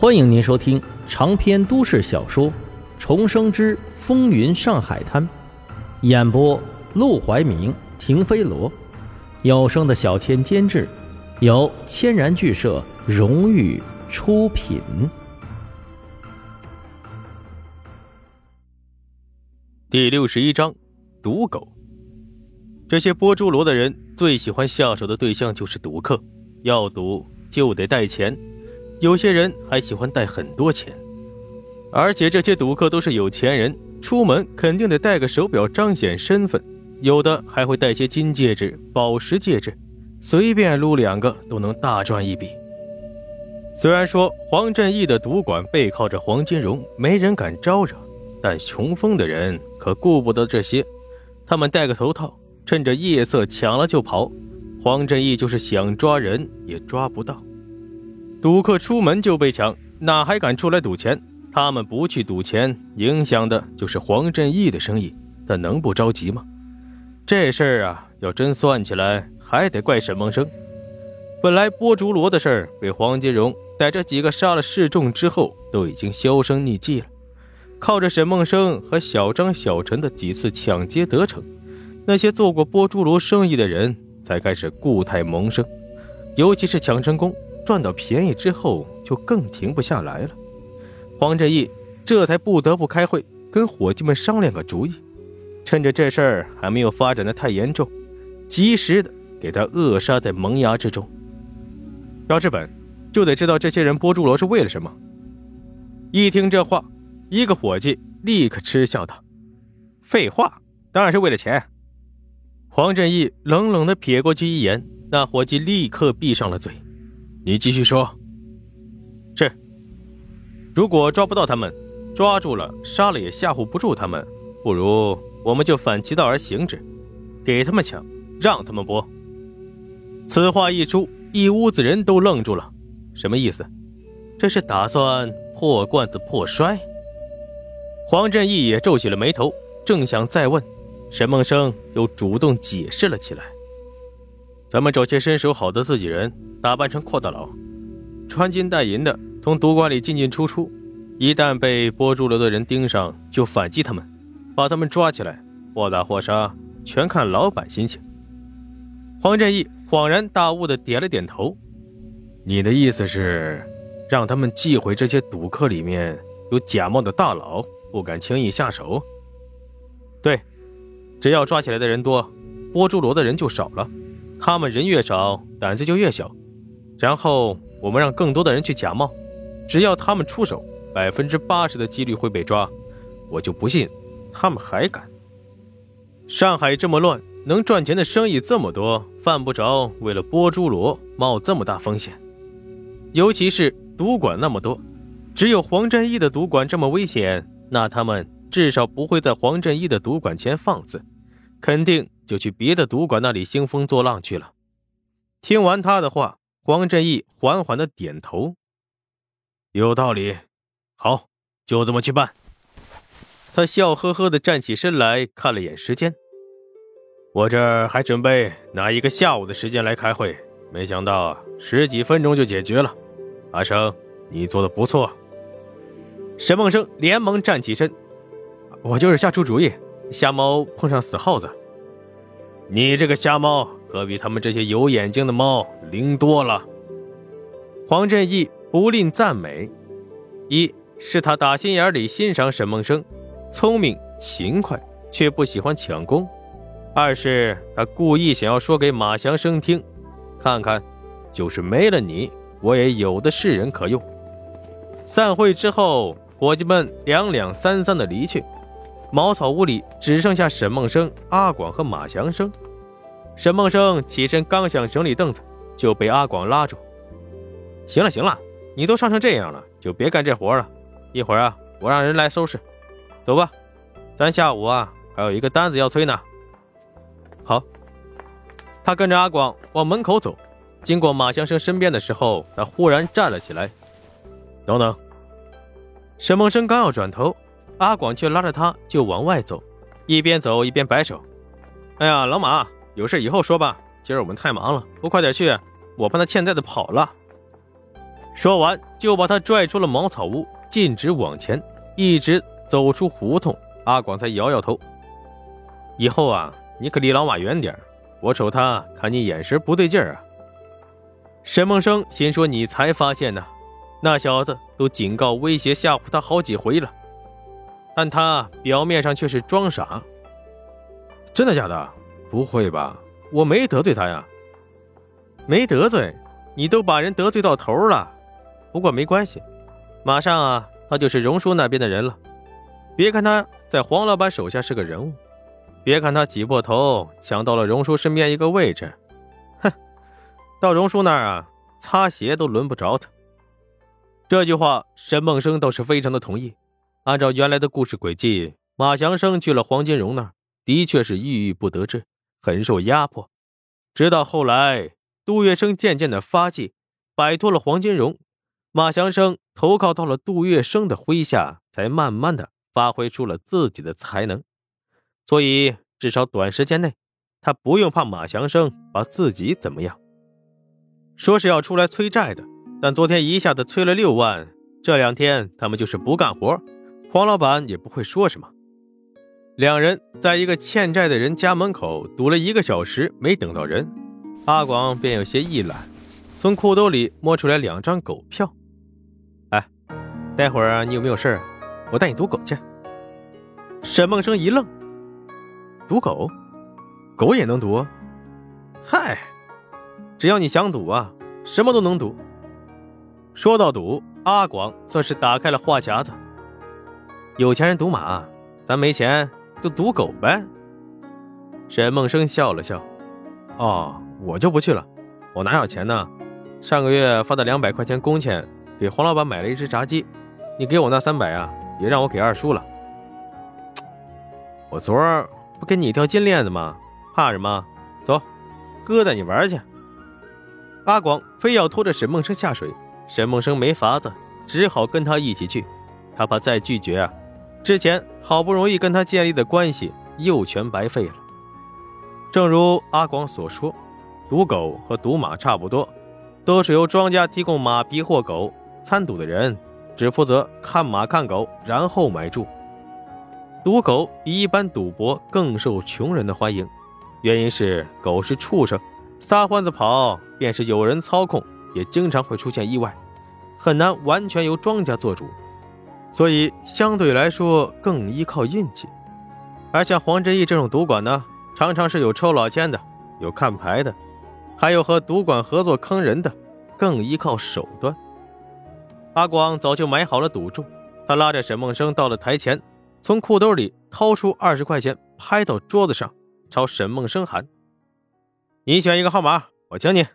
欢迎您收听长篇都市小说《重生之风云上海滩》，演播：陆怀明、停飞罗，有声的小千监制，由千然剧社荣誉出品。第六十一章，赌狗。这些波珠罗的人最喜欢下手的对象就是赌客，要赌就得带钱。有些人还喜欢带很多钱，而且这些赌客都是有钱人，出门肯定得带个手表彰显身份，有的还会带些金戒指、宝石戒指，随便撸两个都能大赚一笔。虽然说黄振义的赌馆背靠着黄金荣，没人敢招惹，但穷疯的人可顾不得这些，他们戴个头套，趁着夜色抢了就跑。黄振义就是想抓人也抓不到。赌客出门就被抢，哪还敢出来赌钱？他们不去赌钱，影响的就是黄振义的生意，他能不着急吗？这事儿啊，要真算起来，还得怪沈梦生。本来波竹罗的事儿被黄金荣带着几个杀了示众之后，都已经销声匿迹了。靠着沈梦生和小张、小陈的几次抢劫得逞，那些做过波珠罗生意的人才开始固态萌生，尤其是抢成功。赚到便宜之后，就更停不下来了。黄振义这才不得不开会，跟伙计们商量个主意，趁着这事儿还没有发展的太严重，及时的给他扼杀在萌芽之中。要治本，就得知道这些人拨住罗是为了什么。一听这话，一个伙计立刻嗤笑道：“废话，当然是为了钱。”黄振义冷冷的瞥过去一眼，那伙计立刻闭上了嘴。你继续说。是，如果抓不到他们，抓住了杀了也吓唬不住他们，不如我们就反其道而行之，给他们抢，让他们剥。此话一出，一屋子人都愣住了，什么意思？这是打算破罐子破摔？黄振义也皱起了眉头，正想再问，沈梦生又主动解释了起来。咱们找些身手好的自己人，打扮成阔大佬，穿金戴银的，从赌馆里进进出出。一旦被波珠罗的人盯上，就反击他们，把他们抓起来，或打或杀，全看老板心情。黄振义恍然大悟的点了点头：“你的意思是，让他们忌讳这些赌客里面有假冒的大佬，不敢轻易下手？对，只要抓起来的人多，波珠罗的人就少了。”他们人越少，胆子就越小。然后我们让更多的人去假冒，只要他们出手，百分之八十的几率会被抓。我就不信他们还敢。上海这么乱，能赚钱的生意这么多，犯不着为了波珠罗冒这么大风险。尤其是赌馆那么多，只有黄振义的赌馆这么危险，那他们至少不会在黄振义的赌馆前放肆，肯定。就去别的赌馆那里兴风作浪去了。听完他的话，黄振义缓缓的点头，有道理。好，就这么去办。他笑呵呵的站起身来看了眼时间，我这儿还准备拿一个下午的时间来开会，没想到十几分钟就解决了。阿生，你做的不错。沈梦生连忙站起身，我就是瞎出主意，瞎猫碰上死耗子。你这个瞎猫可比他们这些有眼睛的猫灵多了。黄振义不吝赞美，一是他打心眼里欣赏沈梦生，聪明勤快，却不喜欢抢功；二是他故意想要说给马祥生听，看看，就是没了你，我也有的是人可用。散会之后，伙计们两两三三的离去。茅草屋里只剩下沈梦生、阿广和马祥生。沈梦生起身刚想整理凳子，就被阿广拉住：“行了行了，你都伤成这样了，就别干这活了。一会儿啊，我让人来收拾。走吧，咱下午啊还有一个单子要催呢。”好。他跟着阿广往门口走，经过马相生身边的时候，他忽然站了起来：“等等。”沈梦生刚要转头。阿广却拉着他就往外走，一边走一边摆手：“哎呀，老马，有事以后说吧，今儿我们太忙了，不快点去，我怕那欠债的跑了。”说完，就把他拽出了茅草屋，径直往前，一直走出胡同。阿广才摇摇头：“以后啊，你可离老马远点我瞅他，看你眼神不对劲儿啊。”沈梦生心说：“你才发现呢，那小子都警告、威胁、吓唬他好几回了，但他表面上却是装傻。真的假的？不会吧？我没得罪他呀？没得罪，你都把人得罪到头了。不过没关系，马上啊，他就是荣叔那边的人了。别看他在黄老板手下是个人物，别看他挤破头抢到了荣叔身边一个位置。”哼到荣叔那儿啊，擦鞋都轮不着他。这句话，沈梦生倒是非常的同意。按照原来的故事轨迹，马祥生去了黄金荣那儿，的确是郁郁不得志，很受压迫。直到后来，杜月笙渐渐的发迹，摆脱了黄金荣，马祥生投靠到了杜月笙的麾下，才慢慢的发挥出了自己的才能。所以，至少短时间内，他不用怕马祥生把自己怎么样。说是要出来催债的，但昨天一下子催了六万，这两天他们就是不干活，黄老板也不会说什么。两人在一个欠债的人家门口堵了一个小时，没等到人，阿广便有些意懒，从裤兜里摸出来两张狗票。哎，待会儿你有没有事我带你赌狗去。沈梦生一愣，赌狗，狗也能赌？嗨。只要你想赌啊，什么都能赌。说到赌，阿广算是打开了话匣子。有钱人赌马，咱没钱就赌狗呗。沈梦生笑了笑：“哦，我就不去了，我哪有钱呢？上个月发的两百块钱工钱，给黄老板买了一只炸鸡。你给我那三百啊，也让我给二叔了。我昨儿不给你一条金链子吗？怕什么？走，哥带你玩去。”阿广非要拖着沈梦生下水，沈梦生没法子，只好跟他一起去。他怕再拒绝啊，之前好不容易跟他建立的关系又全白费了。正如阿广所说，赌狗和赌马差不多，都是由庄家提供马匹或狗，参赌的人只负责看马看狗，然后买注。赌狗比一般赌博更受穷人的欢迎，原因是狗是畜生。撒欢子跑，便是有人操控，也经常会出现意外，很难完全由庄家做主，所以相对来说更依靠运气。而像黄振义这种赌馆呢，常常是有抽老千的，有看牌的，还有和赌馆合作坑人的，更依靠手段。阿广早就买好了赌注，他拉着沈梦生到了台前，从裤兜里掏出二十块钱，拍到桌子上，朝沈梦生喊。你选一个号码，我请你。